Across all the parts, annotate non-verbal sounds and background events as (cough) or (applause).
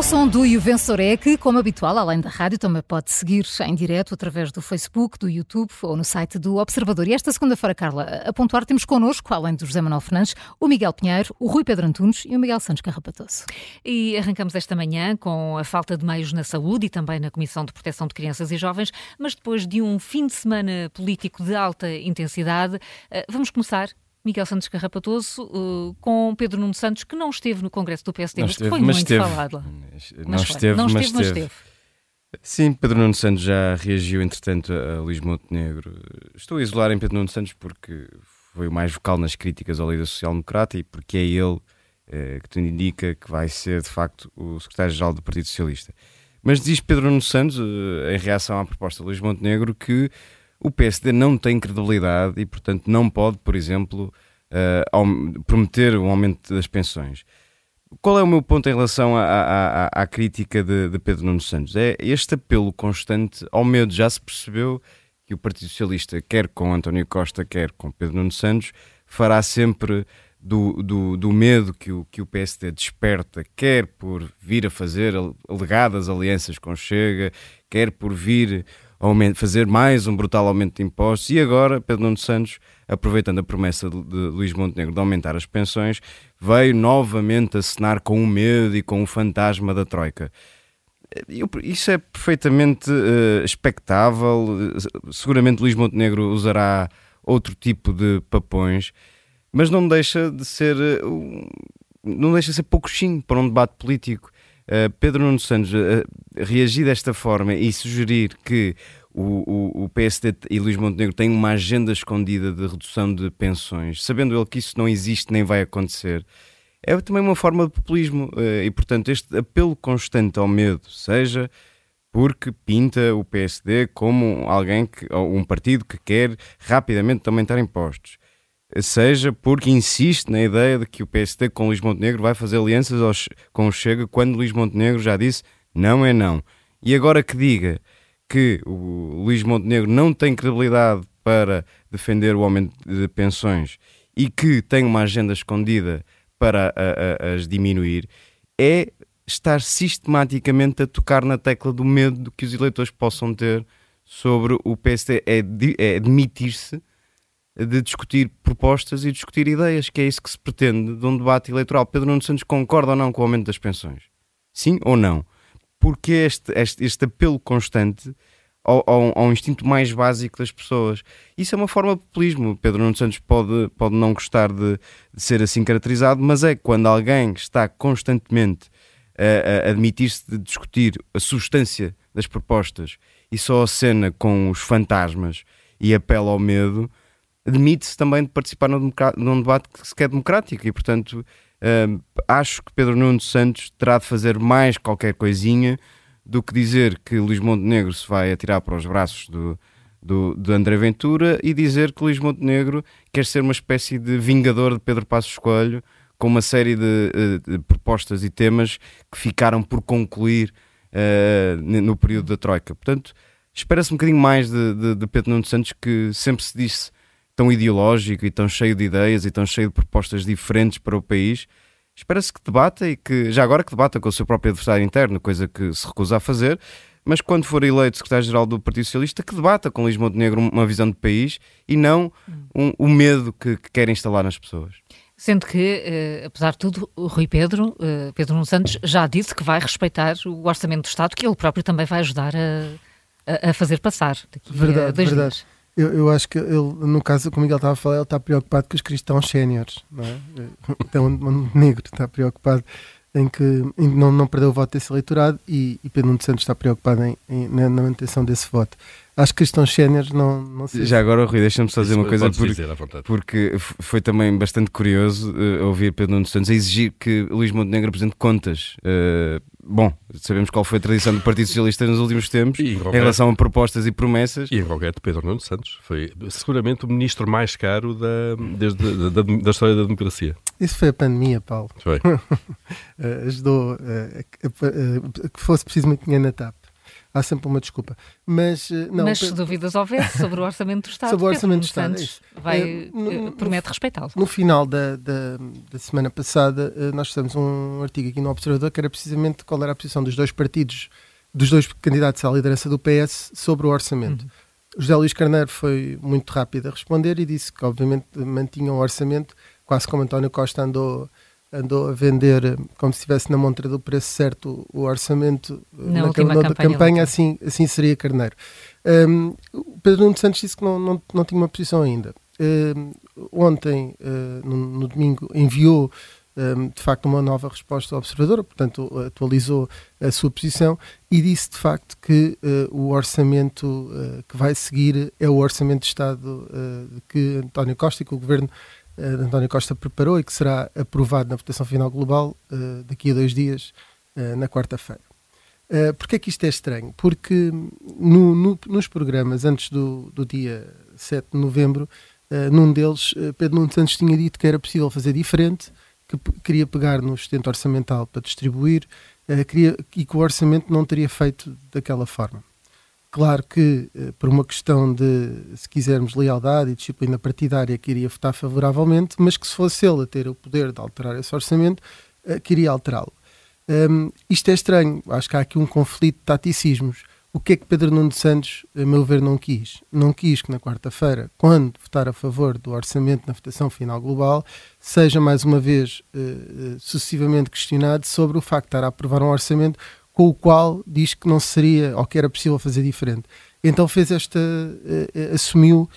o som do Juvensoré, que, como habitual, além da rádio, também pode seguir em direto através do Facebook, do YouTube ou no site do Observador. E esta segunda-feira, Carla, a pontuar, temos connosco, além do José Manuel Fernandes, o Miguel Pinheiro, o Rui Pedro Antunes e o Miguel Santos Carrapatoso. E arrancamos esta manhã com a falta de meios na saúde e também na Comissão de Proteção de Crianças e Jovens, mas depois de um fim de semana político de alta intensidade, eh, vamos começar Miguel Santos Carrapatoso uh, com Pedro Nuno Santos, que não esteve no Congresso do PSD, mas, esteve, foi mas muito esteve. falado lá. Não Mas esteve, não mas esteve, mas esteve. Sim, Pedro Nuno Santos já reagiu, entretanto, a Luís Montenegro. Estou a isolar em Pedro Nuno Santos porque foi o mais vocal nas críticas ao líder social-democrata e porque é ele eh, que tudo indica que vai ser, de facto, o secretário-geral do Partido Socialista. Mas diz Pedro Nuno Santos, eh, em reação à proposta de Luís Montenegro, que o PSD não tem credibilidade e, portanto, não pode, por exemplo, aum- prometer um aumento das pensões. Qual é o meu ponto em relação à, à- à- crítica de, de Pedro Nuno Santos? É este apelo constante ao medo. Já se percebeu que o Partido Socialista, quer com António Costa, quer com Pedro Nuno Santos, fará sempre do, do, do medo que o, que o PSD desperta, quer por vir a fazer alegadas alianças com Chega, quer por vir aumen- fazer mais um brutal aumento de impostos. E agora, Pedro Nuno Santos, aproveitando a promessa de, de Luís Montenegro de aumentar as pensões, veio novamente acenar com o medo e com o fantasma da Troika. Isso é perfeitamente eh, expectável. Seguramente Luís Montenegro usará outro tipo de papões, mas não deixa de ser um- não deixa de ser pouco sim para um debate político. Eh, Pedro Nuno Santos eh, reagir desta forma e sugerir que o, o, o PSD e Luís Montenegro têm uma agenda escondida de redução de pensões, sabendo ele que isso não existe nem vai acontecer, é também uma forma de populismo. eh, E, portanto, este apelo constante ao medo, seja porque pinta o PSD como alguém que, um partido que quer rapidamente aumentar impostos, seja porque insiste na ideia de que o PSD com Luís Montenegro vai fazer alianças aos- com o Chega quando Luís Montenegro já disse não é não. E agora que diga que o Luís Montenegro não tem credibilidade para defender o aumento de pensões e que tem uma agenda escondida para a- a- as diminuir, é estar sistematicamente a tocar na tecla do medo que os eleitores possam ter sobre o PSD, é, é admitir-se de discutir propostas e discutir ideias, que é isso que se pretende de um debate eleitoral. Pedro Nuno Santos concorda ou não com o aumento das pensões? Sim ou não? Porque este, este, este apelo constante ao, ao, ao instinto mais básico das pessoas. Isso é uma forma de populismo. Pedro Nuno Santos pode, pode não gostar de, de ser assim caracterizado, mas é quando alguém está constantemente a, a admitir-se de discutir a substância das propostas e só acena com os fantasmas e apela ao medo, admite-se também de participar num, num debate que se quer democrático e, portanto, hum, acho que Pedro Nuno Santos terá de fazer mais qualquer coisinha do que dizer que Luís Montenegro se vai atirar para os braços do, do, de André Ventura e dizer que Luís Montenegro quer ser uma espécie de vingador de Pedro Passos Coelho com uma série de, eh, de propostas e temas que ficaram por concluir n- no período da Troika. Portanto, espera-se um bocadinho mais de- de Pedro Nuno Santos, que sempre se disse tão ideológico e tão cheio de ideias e tão cheio de propostas diferentes para o país. Espera-se que debata e que, já agora que debata com o seu próprio adversário interno, coisa que se recusa a fazer, mas quando for eleito secretário-geral do Partido Socialista, que debata com Luís Montenegro uma visão de país e não um- o medo que, que quer instalar nas pessoas. Sendo que, eh, apesar de tudo, o Rui Pedro, eh, Pedro Nuno Santos, já disse que vai respeitar o Orçamento do Estado, que ele próprio também vai ajudar a, a- a fazer passar daqui a Verdade, dois verdade. dias. Eu, eu acho que ele, no caso, como Miguel estava a falar, ele está preocupado com os cristãos séniores, não é? Então, o negro está preocupado em que em não, não perder o voto desse eleitorado e, e Pedro Nuno Santos está preocupado em, em- na, na manutenção desse voto. Acho que cristãos séniores não, não se Já agora, Rui, deixa-me só dizer Isso uma coisa, porque, dizer porque foi também bastante curioso eh, ouvir Pedro Nuno Santos a exigir que Luís Montenegro apresente contas. Eh, bom, sabemos qual foi a tradição do Partido Socialista nos últimos tempos em em concreto, relação a propostas e promessas. e em concreto Pedro Nuno Santos foi seguramente o ministro mais caro da, desde, da, da, da história da democracia. Isso foi a pandemia, Paulo. Foi. (laughs) Eh, ajudou eh, a, a- a- a que fosse preciso muito dinheiro na TAP. Há sempre uma desculpa. Mas, uh, não, Mas se dúvidas houver sobre o Orçamento do (laughs) Estado, sobre o Orçamento do Estado, Santos vai, no, promete respeitá-lo. No final da, da, da semana passada, nós fizemos um artigo aqui no Observador que era precisamente qual era a posição dos dois partidos, dos dois candidatos à liderança do PS sobre o orçamento. Uhum. José Luís Carneiro foi muito rápido a responder e disse que, obviamente, mantinha o orçamento, quase como António Costa andou, andou a vender, como se estivesse na montra do preço certo, o orçamento na, na última campanha, campanha assim, assim seria Carneiro. Um, Pedro Nuno Santos disse que não, não, não tinha uma posição ainda. Um, ontem, uh, no, no, domingo, enviou um, de facto uma nova resposta ao observador, portanto atualizou a sua posição e disse de facto que uh, o orçamento uh, que vai seguir é o orçamento de Estado que António Costa e que o governo de António Costa preparou e que será aprovado na votação final global daqui a dois dias, na quarta-feira. Uh, Porquê é que isto é estranho? Porque no, no, nos programas antes do, do dia 7 de novembro, num deles, Pedro Nuno Santos tinha dito que era possível fazer diferente, que queria pegar no sustento orçamental para distribuir uh, queria, e que o orçamento não teria feito daquela forma. Claro que, uh, por uma questão de, se quisermos, lealdade e disciplina partidária, queria votar favoravelmente, mas que se fosse ele a ter o poder de alterar esse orçamento, uh, queria alterá-lo. Um, isto é estranho, acho que há aqui um conflito de taticismos. O que é que Pedro Nuno Santos, a meu ver, não quis? Não quis que na quarta-feira, quando votar a favor do orçamento na votação final global, seja mais uma vez uh, sucessivamente questionado sobre o facto de estar a aprovar um orçamento com o qual diz que não seria ou que era possível fazer diferente. Então fez esta, uh, assumiu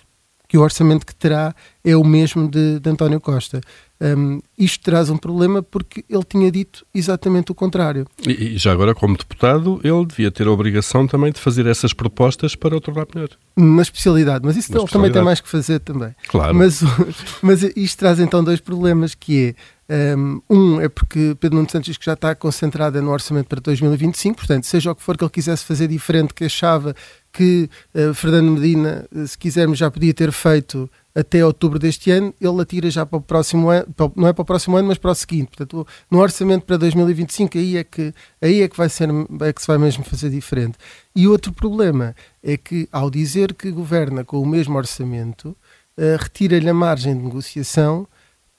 que o orçamento que terá é o mesmo de, de António Costa. Um, isto traz um problema porque ele tinha dito exatamente o contrário. E, e, já agora, como deputado, ele devia ter a obrigação também de fazer essas propostas para o tornar melhor. Na especialidade, mas isso Na ele também tem mais que fazer também. Claro. Mas, (laughs) mas isto traz então dois problemas, que é um é porque Pedro Nuno Santos diz que já está concentrado no orçamento para 2025, portanto, seja o que for que ele quisesse fazer diferente, que achava que uh, Fernando Medina, se quisermos, já podia ter feito até outubro deste ano, ele atira já para o próximo ano, não é para o próximo ano, mas para o seguinte. Portanto, no orçamento para 2025, aí é que, aí é que, vai ser, é que se vai mesmo fazer diferente. E outro problema é que, ao dizer que governa com o mesmo orçamento, uh, retira-lhe a margem de negociação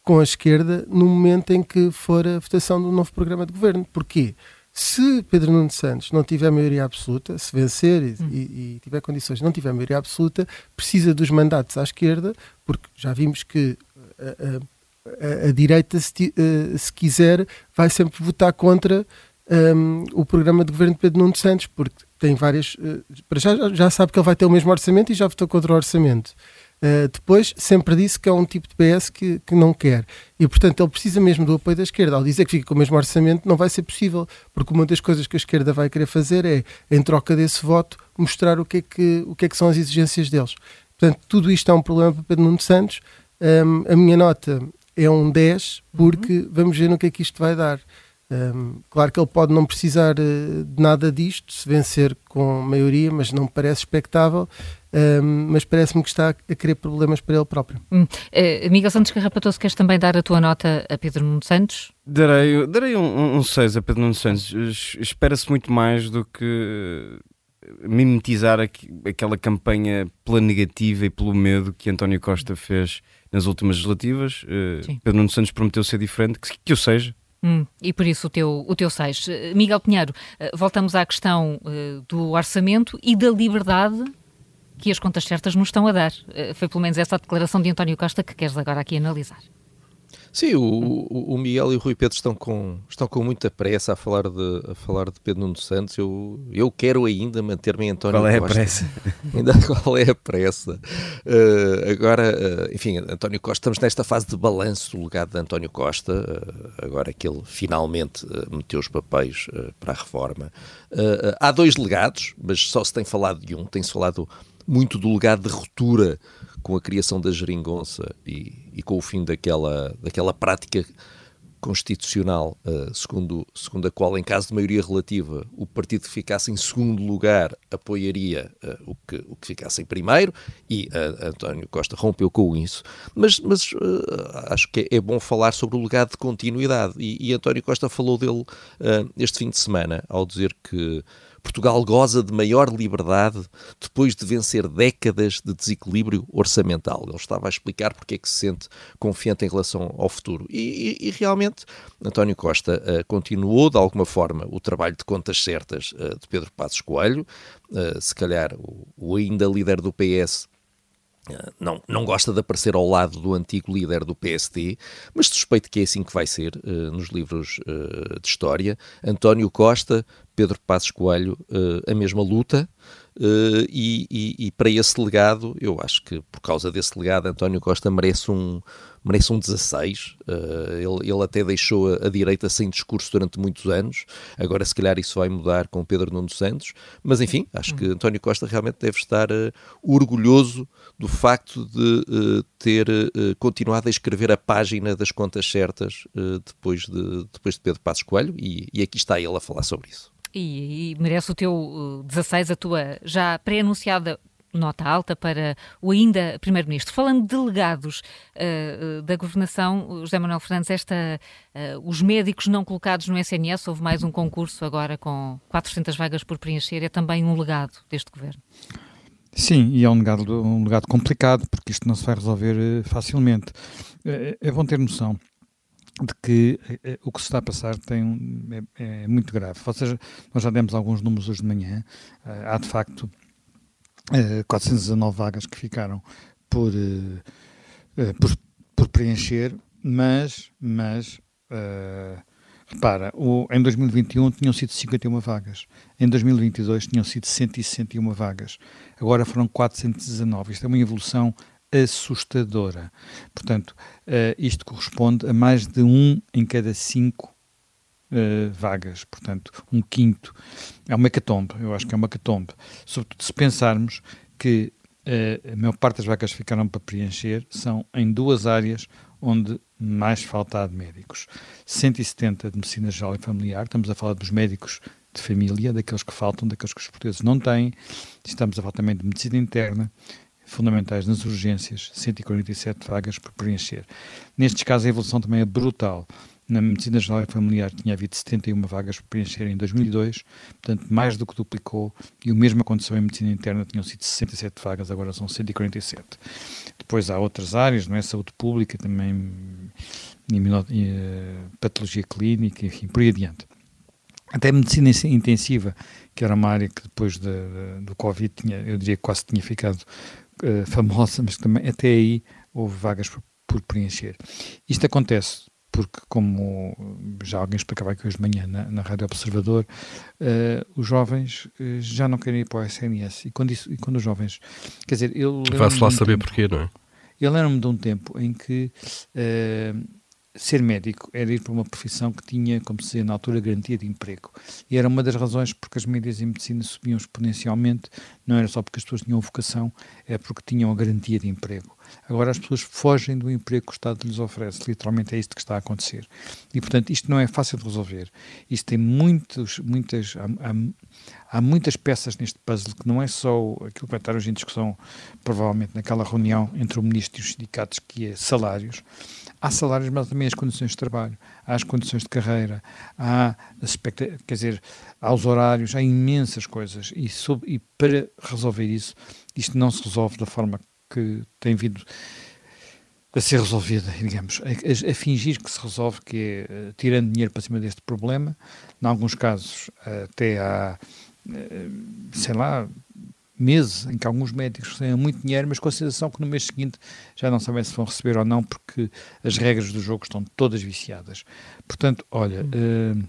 com a esquerda no momento em que for a votação do novo programa de governo. Porquê? Se Pedro Nuno Santos não tiver maioria absoluta, se vencer e, hum. e, e tiver condições não tiver maioria absoluta, precisa dos mandatos à esquerda, porque já vimos que a, a, a direita, se, uh, se, quiser, vai sempre votar contra um, o programa de governo de Pedro Nuno Santos, porque tem várias. Uh, já, já sabe que ele vai ter o mesmo orçamento e já votou contra o orçamento. Uh, depois, sempre disse que é um tipo de PS que, que não quer. E, portanto, ele precisa mesmo do apoio da esquerda. Ao dizer que fica com o mesmo orçamento, não vai ser possível, porque uma das coisas que a esquerda vai querer fazer é, em troca desse voto, mostrar o que é que, o que, é que são as exigências deles. Portanto, tudo isto é um problema para Pedro Nuno Santos. Um, a minha nota é um 10, porque uhum. vamos ver no que é que isto vai dar. Um, claro que ele pode não precisar uh, de nada disto, se vencer com maioria, mas não parece expectável. Um, mas parece-me que está a criar problemas para ele próprio. Hum. Uh, Miguel Santos Carrapatoso, queres também dar a tua nota a Pedro Nuno Santos? Darei, darei um 6 um, um a Pedro Nuno Santos. Espera-se muito mais do que mimetizar aqu aquela campanha pela negativa e pelo medo que António Costa fez nas últimas legislativas. Uh, Pedro Nuno Santos prometeu ser diferente, que, que eu seja. Hum, e por isso o teu, o teu 6. Miguel Pinheiro, eh, voltamos à questão uh, do orçamento e da liberdade que as contas certas nos estão a dar. Foi pelo menos essa a declaração de António Costa que queres agora aqui analisar. Sim, o, o, Miguel e o Rui Pedro estão com, estão com muita pressa a falar de, a falar de Pedro Nuno Santos. Eu, eu quero ainda manter-me em António Qual é Costa. a pressa? (laughs) ainda qual é a pressa? Uh, agora, uh, enfim, António Costa, estamos nesta fase de balanço do legado de António Costa, uh, agora que ele finalmente meteu os papéis para a reforma. há dois legados, mas só se tem falado de um, tem-se falado muito do legado de ruptura com a criação da geringonça e, e com o fim daquela, daquela prática constitucional, uh, segundo, segundo a qual, em caso de maioria relativa, o partido que ficasse em segundo lugar apoiaria uh, o, que, o que ficasse em primeiro, e uh, António Costa rompeu com isso. Mas, mas acho que é, bom falar sobre o legado de continuidade, e, e António Costa falou dele este fim de semana, ao dizer que Portugal goza de maior liberdade depois de vencer décadas de desequilíbrio orçamental. Ele estava a explicar porque é que se sente confiante em relação ao futuro. E, e, e realmente, António Costa uh, continuou, de alguma forma, o trabalho de contas certas uh, de Pedro Passos Coelho. Uh, se calhar o, o ainda líder do PS não, não gosta de aparecer ao lado do antigo líder do PSD, mas suspeito que é assim que vai ser uh, nos livros uh, de história. António Costa, Pedro Passos Coelho, uh, a mesma luta. E, e, e, para esse legado, eu acho que por causa desse legado, António Costa merece um, merece um 16. Uh, ele, ele até deixou a, a, direita sem discurso durante muitos anos. Agora, se calhar, isso vai mudar com Pedro Nuno Santos. Mas, enfim, acho que António Costa realmente deve estar uh, orgulhoso do facto de uh, ter continuado a escrever a página das contas certas depois, de, depois de Pedro Passos Coelho. E, e aqui está ele a falar sobre isso. E, e merece o teu 16, a tua já pré-anunciada nota alta para o ainda Primeiro-Ministro. Falando de delegados uh, da governação, José Manuel Fernandes, esta, uh, os médicos não colocados no SNS, houve mais um concurso agora com 400 vagas por preencher, é também um legado deste governo. Sim, e é um legado, um legado complicado, porque isto não se vai resolver facilmente. É bom ter noção de que o que se está a passar tem é, é, muito grave. Ou seja, nós já demos alguns números hoje de manhã. há de facto 419 eh, vagas que ficaram por, por, por, preencher, mas, mas repara, em 2021 tinham sido 51 vagas, em 2022 tinham sido 161 vagas, agora foram 419. Isto é uma evolução assustadora. Portanto, uh, isto corresponde a mais de um em cada cinco uh, vagas, portanto, um quinto. É uma hecatombe, eu acho que é uma hecatombe. Sobretudo se pensarmos que uh, a maior parte das vagas que ficaram para preencher são em duas áreas onde mais falta de médicos. 170 de medicina geral e familiar, estamos a falar dos médicos de família, daqueles que faltam, daqueles que os portugueses não têm. Estamos a falar também de medicina interna, fundamentais nas urgências, 147 vagas por preencher. Nestes casos a evolução também é brutal. Na medicina geral e familiar tinha havido 71 vagas para preencher em 2002, portanto mais do que duplicou, e o mesmo aconteceu em medicina interna, tinham sido 67 vagas, agora são 147. Depois há outras áreas, não é? Saúde pública, também eh, patologia clínica, enfim, por aí adiante. Até medicina intensiva, que era uma área que depois de, de, do Covid tinha, eu diria que quase tinha ficado uh, famosa, mas também até aí houve vagas por, por preencher. Isto acontece porque, como já alguém explicava aqui hoje de manhã na, na Rádio Observador, uh, os jovens uh, já não querem ir para o SNS. E quando, isso, e quando os jovens. Quer dizer, eu. Vai-se lá saber tempo, porquê, não é? Eu lembro-me de um tempo em que. Uh, ser médico era ir para uma profissão que tinha, como se dizia na altura, garantia de emprego. E era uma das razões porque as médias em medicina subiam exponencialmente, não era só porque as pessoas tinham vocação, é porque tinham a garantia de emprego. Agora as pessoas fogem do emprego que o Estado lhes oferece, literalmente é isto que está a acontecer. E, portanto, isto não é fácil de resolver. Isto tem muitos, muitas, há, há, há muitas peças neste puzzle que não é só aquilo que vai estar hoje em discussão, provavelmente naquela reunião entre o Ministro e os sindicatos, que é salários, há salários, mas também as condições de trabalho, há as condições de carreira, há quer dizer, há os horários, há imensas coisas. E, e para resolver isso, isto não se resolve da forma que tem vindo a ser resolvida, digamos, a, a, fingir que se resolve, que é uh, tirando dinheiro para cima deste problema, em alguns casos até há, uh, sei lá, meses em que alguns médicos recebem muito dinheiro, mas com a sensação que no mês seguinte já não sabem se vão receber ou não, porque as regras do jogo estão todas viciadas. Portanto, olha, uh,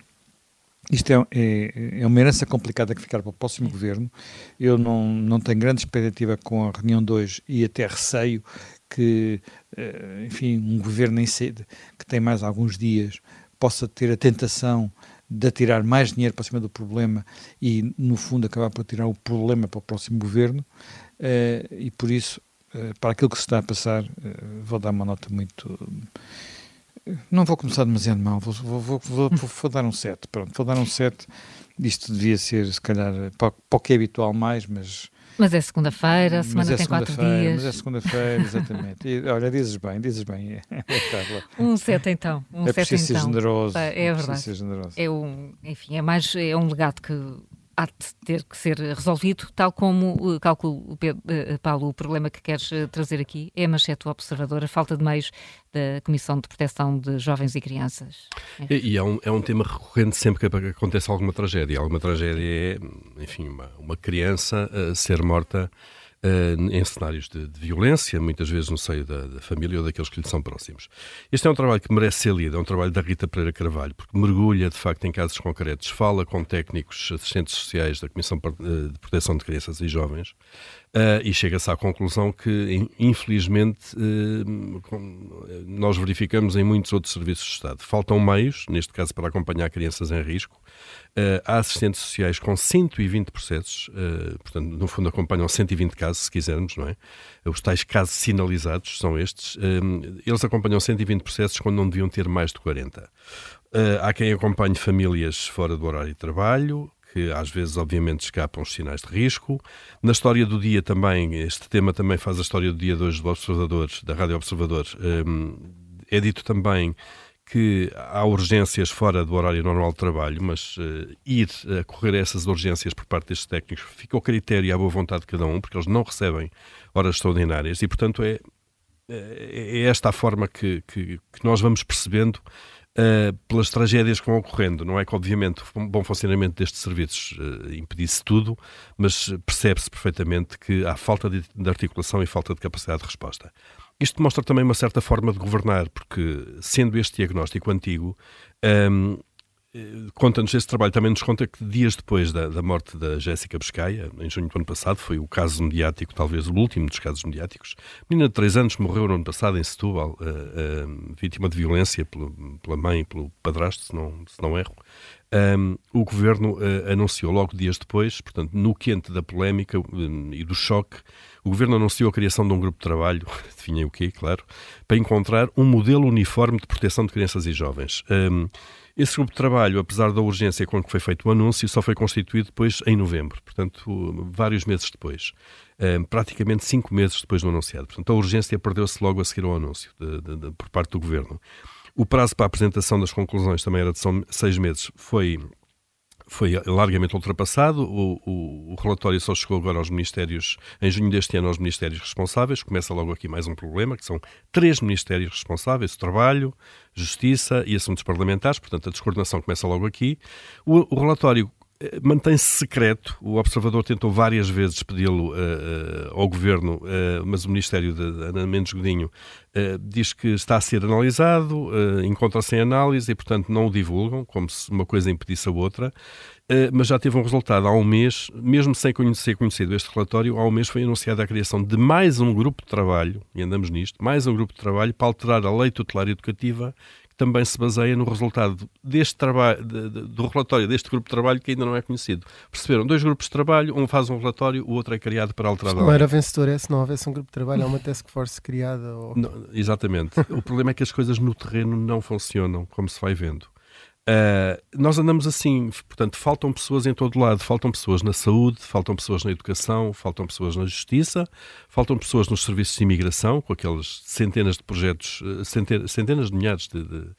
isto é, é, é, uma herança complicada que ficar para o próximo governo. Eu não, não tenho grande expectativa com a reunião de hoje e até receio que, uh, enfim, um governo em sede, que tem mais alguns dias, possa ter a tentação de atirar mais dinheiro para cima do problema e, no fundo, acabar por tirar o problema para o próximo governo. Uh, e por isso, uh, para aquilo que se está a passar, uh, vou dar uma nota muito. Não vou começar demasiado mal, vou, vou, vou, vou, dar um 7. Pronto, vou dar um 7. Isto devia ser, se calhar, para, o que é habitual mais, mas mas é segunda-feira, a semana é tem quatro dias. Mas é segunda-feira, (laughs) exatamente. E, olha, dizes bem, dizes bem. (laughs) um sete então. Um é preciso então. ser generoso. É, é verdade. Ser generoso. É um, enfim, é mais, é um legado que há de ter que ser resolvido, tal como, calculo, Paulo, o problema que queres trazer aqui é a manchete do Observador, a falta de meios da Comissão de Proteção de Jovens e Crianças. É. E, e é, um, é um tema recorrente sempre que acontece alguma tragédia. Alguma tragédia é, enfim, uma, uma criança ser morta uh, em cenários de, de, violência, muitas vezes no seio da, da, família ou daqueles que lhe são próximos. Este é um trabalho que merece ser lido, é um trabalho da Rita Pereira Carvalho, porque mergulha de facto em casos concretos, fala com técnicos, assistentes sociais da Comissão eh, de Proteção de Crianças e Jovens uh, e chega-se à conclusão que, infelizmente, uh, nós verificamos em muitos outros serviços de Estado. Faltam meios, neste caso para acompanhar crianças em risco, Uh, há assistentes sociais com 120 processos, portanto, no fundo acompanham 120 casos, se quisermos, não é? Os tais casos sinalizados são estes. Eles acompanham 120 processos quando não deviam ter mais de 40. há quem acompanhe famílias fora do horário de trabalho, que às vezes, obviamente, escapam os sinais de risco. Na história do dia também, este tema também faz a história do dia de hoje do Observador, da Rádio Observador. é dito também que há urgências fora do horário normal de trabalho, mas uh, ir a correr essas urgências por parte destes técnicos fica ao critério e à boa vontade de cada um, porque eles não recebem horas extraordinárias e, portanto, é, é, é esta a forma que, que, que nós vamos percebendo uh, pelas tragédias que vão ocorrendo. Não é que, obviamente, o bom funcionamento destes serviços uh, impedisse tudo, mas percebe-se perfeitamente que há falta de, de articulação e falta de capacidade de resposta. Isto mostra também uma certa forma de governar, porque, sendo este diagnóstico antigo, um, eh, conta-nos esse trabalho, também nos conta que dias depois da, da morte da Jéssica Bescaia, em junho do ano passado, foi o caso mediático, talvez o último dos casos mediáticos. Menina de 3 anos morreu no ano passado em Setúbal, uh, uh, vítima de violência pela, pela mãe e pelo padrasto, se não, se não erro. Um, o governo uh, anunciou logo dias depois, portanto, no quente da polémica um, e do choque, o Governo anunciou a criação de um grupo de trabalho, (laughs) adivinhem o quê, claro, para encontrar um modelo uniforme de proteção de crianças e jovens. Um, esse grupo de trabalho, apesar da urgência com que foi feito o anúncio, só foi constituído depois em novembro, portanto, vários meses depois. Um, praticamente cinco meses depois do anunciado. Portanto, a urgência perdeu-se logo a seguir ao anúncio de, de, de, por parte do Governo. O prazo para a apresentação das conclusões também era de seis meses, foi foi largamente ultrapassado. O, o, o, relatório só chegou agora aos ministérios, em junho deste ano, aos ministérios responsáveis. Começa logo aqui mais um problema, que são três ministérios responsáveis: Trabalho, Justiça e Assuntos Parlamentares. Portanto, a descoordenação começa logo aqui. O, o relatório mantém-se secreto. O Observador tentou várias vezes pedi-lo uh, uh, ao Governo, uh, mas o Ministério de Ana Mendes Godinho diz que está a ser analisado, encontra-se em análise e, portanto, não o divulgam, como se uma coisa impedisse a outra. mas já teve um resultado há um mês, mesmo sem conhecer conhecido este relatório, há um mês foi anunciada a criação de mais um grupo de trabalho, e andamos nisto, mais um grupo de trabalho para alterar a lei tutelar educativa também se baseia no resultado deste trabalho, de, de, do relatório deste grupo de trabalho que ainda não é conhecido. Perceberam? Dois grupos de trabalho, um faz um relatório, o outro é criado para alterar. Não era vencedor é se não houvesse um grupo de trabalho, há uma task force criada. Ou... Não, exatamente. o problema é que as coisas no terreno não funcionam, como se vai vendo. Uh, nós andamos assim, portanto, faltam pessoas em todo lado, faltam pessoas na saúde, faltam pessoas na educação, faltam pessoas na justiça, faltam pessoas nos serviços de imigração, com aqueles centenas de projetos, centenas, centenas de milhares de, de,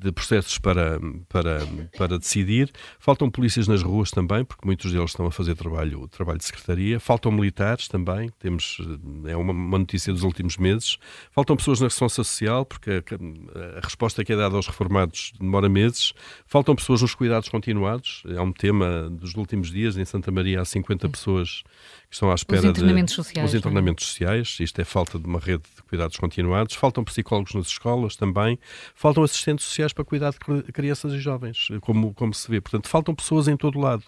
de processos para, para, para decidir. Faltam polícias nas ruas também, porque muitos deles estão a fazer trabalho, trabalho de secretaria. Faltam militares também, temos, é uma, uma notícia dos últimos meses. Faltam pessoas na resposta social, porque a, a, resposta que é dada aos reformados demora meses. Faltam pessoas nos cuidados continuados, é um tema dos últimos dias. Em Santa Maria há 50 pessoas que estão à espera os internamentos de sociais, os é? internamentos sociais. Isto é falta de uma rede de cuidados continuados. Faltam psicólogos nas escolas também. Faltam assistentes sociais para cuidar de crianças e jovens, como, como se vê. Portanto, faltam pessoas em todo lado.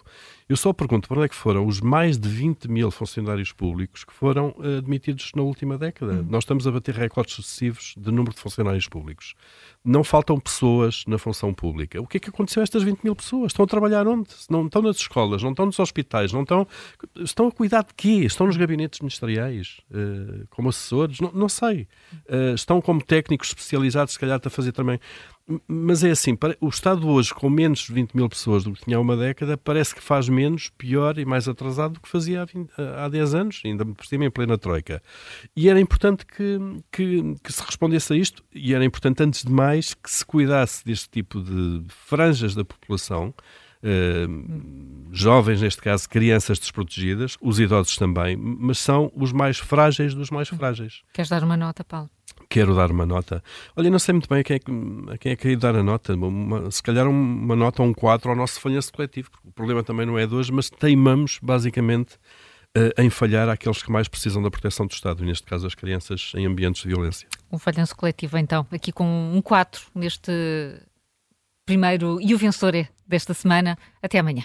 Eu só pergunto para onde é que foram os mais de 20 mil funcionários públicos que foram admitidos na última década. Hum. Nós estamos a bater recordes sucessivos de número de funcionários públicos. Não faltam pessoas na função pública. O que é que aconteceu a estas 20 mil pessoas? Estão a trabalhar onde? Não estão nas escolas, não estão nos hospitais, não estão. Estão a cuidar de quê? Estão nos gabinetes ministeriais, uh, como assessores? Não, não sei. Uh, estão como técnicos especializados, se calhar, a fazer também mas é assim, o Estado hoje, com menos de 20 mil pessoas do que tinha há uma década, parece que faz menos, pior e mais atrasado do que fazia há, 20, há 10 anos, ainda por cima em plena Troika. E era importante que, que, que, se respondesse a isto, e era importante, antes de mais, que se cuidasse deste tipo de franjas da população uh, jovens, neste caso crianças desprotegidas, os idosos também, mas são os mais frágeis dos mais frágeis. Queres dar uma nota, Paulo? Quero dar uma nota. Olha, não sei muito bem a quem é que, a quem é que dar a nota. Uma, se calhar uma nota ou um 4 ao nosso falhanço coletivo. O problema também não é de hoje, mas teimamos, basicamente, uh, em falhar àqueles que mais precisam da proteção do Estado, neste caso as crianças em ambientes de violência. Um falhanço coletivo, então, aqui com um 4 neste primeiro e o vencedor é desta semana. Até amanhã.